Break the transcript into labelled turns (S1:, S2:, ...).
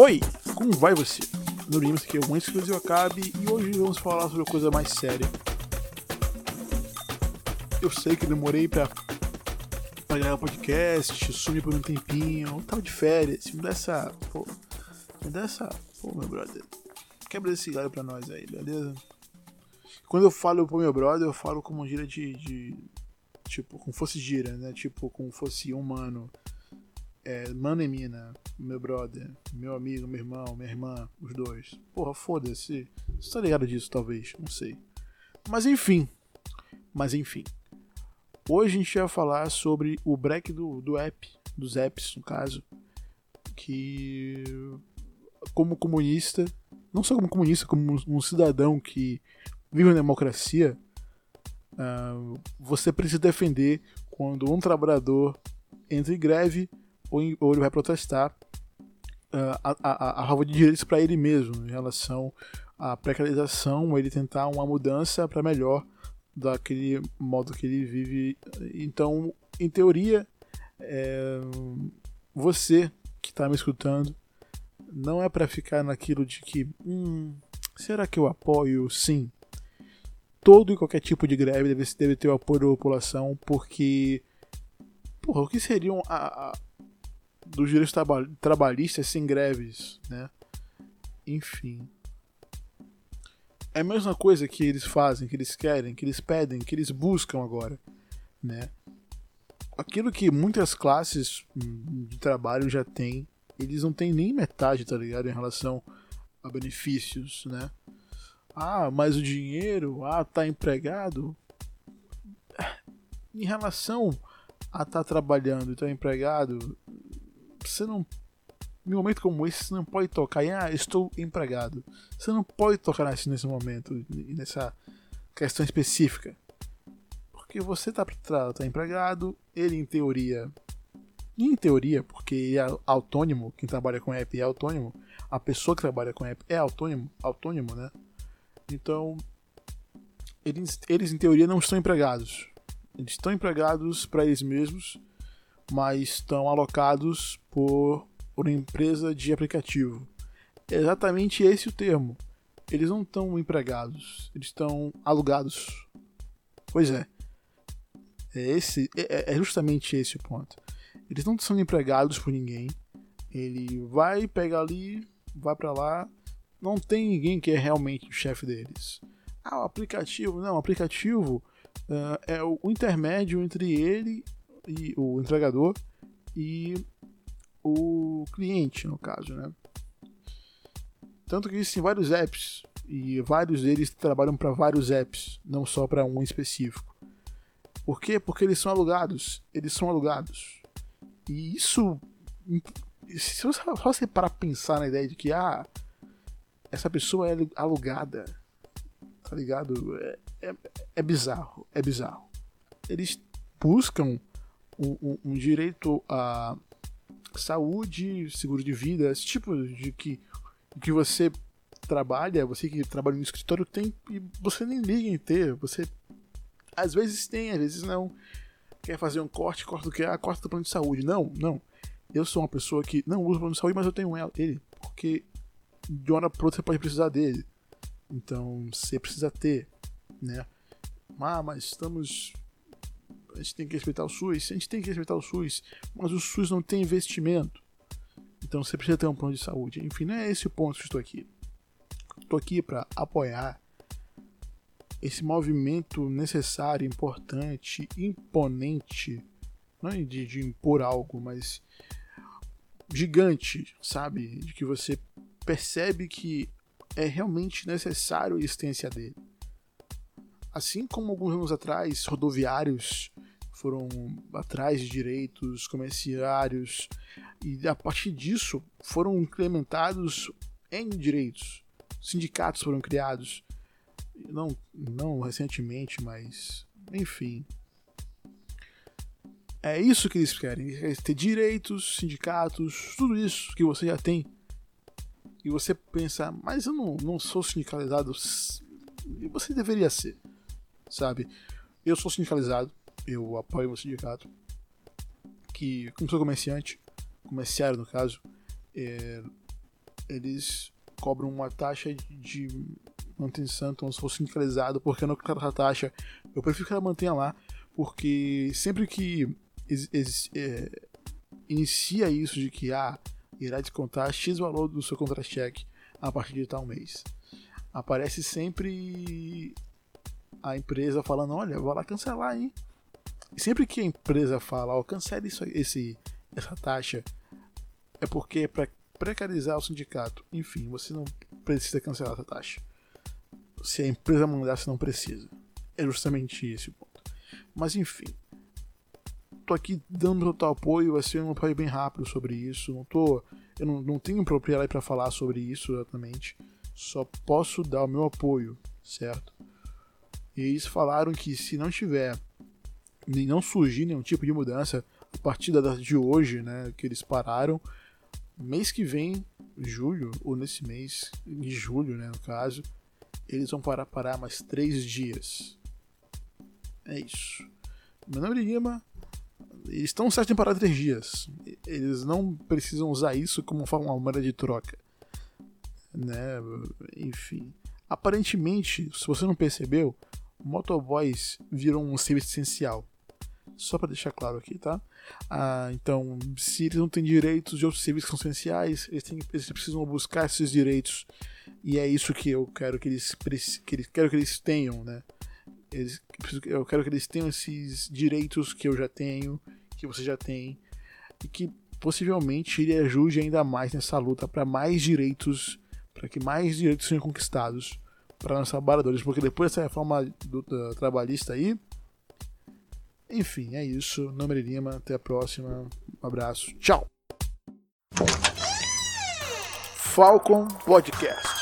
S1: Oi, como vai você? No Lima, aqui é o Antes que o acabe e hoje vamos falar sobre uma coisa mais séria. Eu sei que demorei pra, gravar podcast, sumi por um tempinho, tava de férias, me dá essa. Pô, me dá essa. Pô, meu brother, quebra esse galho pra nós aí, beleza? Quando eu falo pro meu brother, eu falo como gira de, de. Tipo, como fosse gira, né? Tipo, como fosse humano. É, mano e mina, meu brother, meu amigo, meu irmão, minha irmã, os dois. Porra, foda-se. Você tá ligado disso, talvez, não sei. Mas enfim. Mas enfim. Hoje a gente vai falar sobre o break do, do app, dos apps, no caso. Que. Como comunista, não só como comunista, como um cidadão que vive na democracia, uh, você precisa defender quando um trabalhador entra em greve ou, ou ele vai protestar uh, a, a, a favor de direitos para ele mesmo, em relação à precarização, ele tentar uma mudança para melhor daquele modo que ele vive. Então, em teoria, é, você que está me escutando, não é para ficar naquilo de que, hum, será que eu apoio? Sim. Todo e qualquer tipo de greve deve, deve ter o apoio da população, porque, porra, o que seriam a, a dos direitos trabalhistas sem greves, né? Enfim. É a mesma coisa que eles fazem, que eles querem, que eles pedem, que eles buscam agora, né? Aquilo que muitas classes de trabalho já têm, eles não têm nem metade, tá ligado? Em relação a benefícios, né? Ah, mas o dinheiro, ah, tá empregado. Em relação a estar tá trabalhando e estar tá empregado, você não. Em momento como esse, você não pode tocar em, ah, estou empregado. Você não pode tocar nesse, nesse momento, nessa questão específica. Porque você está tá, tá empregado, ele em teoria. Em teoria, porque ele é autônomo, quem trabalha com app é autônomo, a pessoa que trabalha com app é autônomo, autônomo, né? Então, eles, eles em teoria não estão empregados. Eles estão empregados para eles mesmos mas estão alocados por, uma empresa de aplicativo. É exatamente esse o termo. Eles não estão empregados, eles estão alugados. Pois é. É, esse, é, é justamente esse o ponto. Eles não são empregados por ninguém. Ele vai pegar ali, vai para lá. Não tem ninguém que é realmente o chefe deles. Ah, o aplicativo. Não, o aplicativo uh, é o intermédio entre ele e o entregador e o cliente, no caso, né? Tanto que existem vários apps e vários deles trabalham para vários apps, não só para um específico. Por quê? Porque eles são alugados. Eles são alugados. E isso. Se você parar pensar na ideia de que ah, essa pessoa é alugada, tá ligado? É, é, é bizarro. É bizarro. Eles buscam um, um, direito à saúde, seguro de vida, esse tipo de que, que você trabalha, você que trabalha no escritório tem e você nem liga em ter, você às vezes tem, às vezes não. Quer fazer um corte, corta o que? Ah, corta do plano de saúde. Não, não. Eu sou uma pessoa que não usa o plano de saúde, mas eu tenho ele, porque de hora para outra você pode precisar dele. Então você precisa ter, né? Ah, mas estamos a gente tem que respeitar o SUS, a gente tem que respeitar o SUS, mas o SUS não tem investimento. Então você precisa ter um plano de saúde. Enfim, não é esse o ponto que estou aqui. Estou aqui para apoiar esse movimento necessário, importante, imponente, não é de, de impor algo, mas gigante, sabe? De que você percebe que é realmente necessário a existência dele. Assim como alguns anos atrás, rodoviários foram atrás de direitos comerciários e a partir disso foram incrementados em direitos. Sindicatos foram criados, não, não recentemente, mas enfim. É isso que eles querem, é ter direitos, sindicatos, tudo isso que você já tem. E você pensa, mas eu não, não sou sindicalizado. E você deveria ser, sabe? Eu sou sindicalizado, eu apoio o sindicato, que, como sou comerciante, comerciário no caso, é, eles cobram uma taxa de manutenção, então se fosse sindicalizado, porque não quero essa taxa, eu prefiro que ela mantenha lá, porque sempre que ex, ex, é, inicia isso de que ah, irá descontar X valor do seu contra-cheque a partir de tal mês. Aparece sempre a empresa falando, olha, vou lá cancelar, hein? E sempre que a empresa fala, ó, oh, cancele isso, esse, essa taxa, é porque é para precarizar o sindicato. Enfim, você não precisa cancelar essa taxa. Se a empresa mandar, você não precisa. É justamente esse o ponto. Mas enfim, tô aqui dando total apoio, vai ser um apoio bem rápido sobre isso. Não tô, eu não, não tenho propriedade para falar sobre isso exatamente. Só posso dar o meu apoio, certo? E eles falaram que se não tiver, não surgir nenhum tipo de mudança a partir da data de hoje, né, que eles pararam, mês que vem, julho, ou nesse mês, de julho, né, no caso, eles vão parar, parar mais três dias. É isso. Meu nome é Lima. Eles estão certos em parar três dias. Eles não precisam usar isso como forma moeda de troca. Né? Enfim. Aparentemente, se você não percebeu, motoboys viram um serviço essencial. Só para deixar claro aqui, tá? Ah, então, se eles não têm direitos de outros serviços que são essenciais, eles, têm, eles precisam buscar esses direitos. E é isso que eu quero que eles, que eles, quero que eles tenham, né? Eles, eu quero que eles tenham esses direitos que eu já tenho, que você já tem, e que possivelmente ele ajude ainda mais nessa luta para mais direitos, para que mais direitos sejam conquistados para os trabalhadores, porque depois dessa reforma do, trabalhista aí, enfim, é isso. Nome Lima, até a próxima. Um abraço, tchau. Falcon Podcast.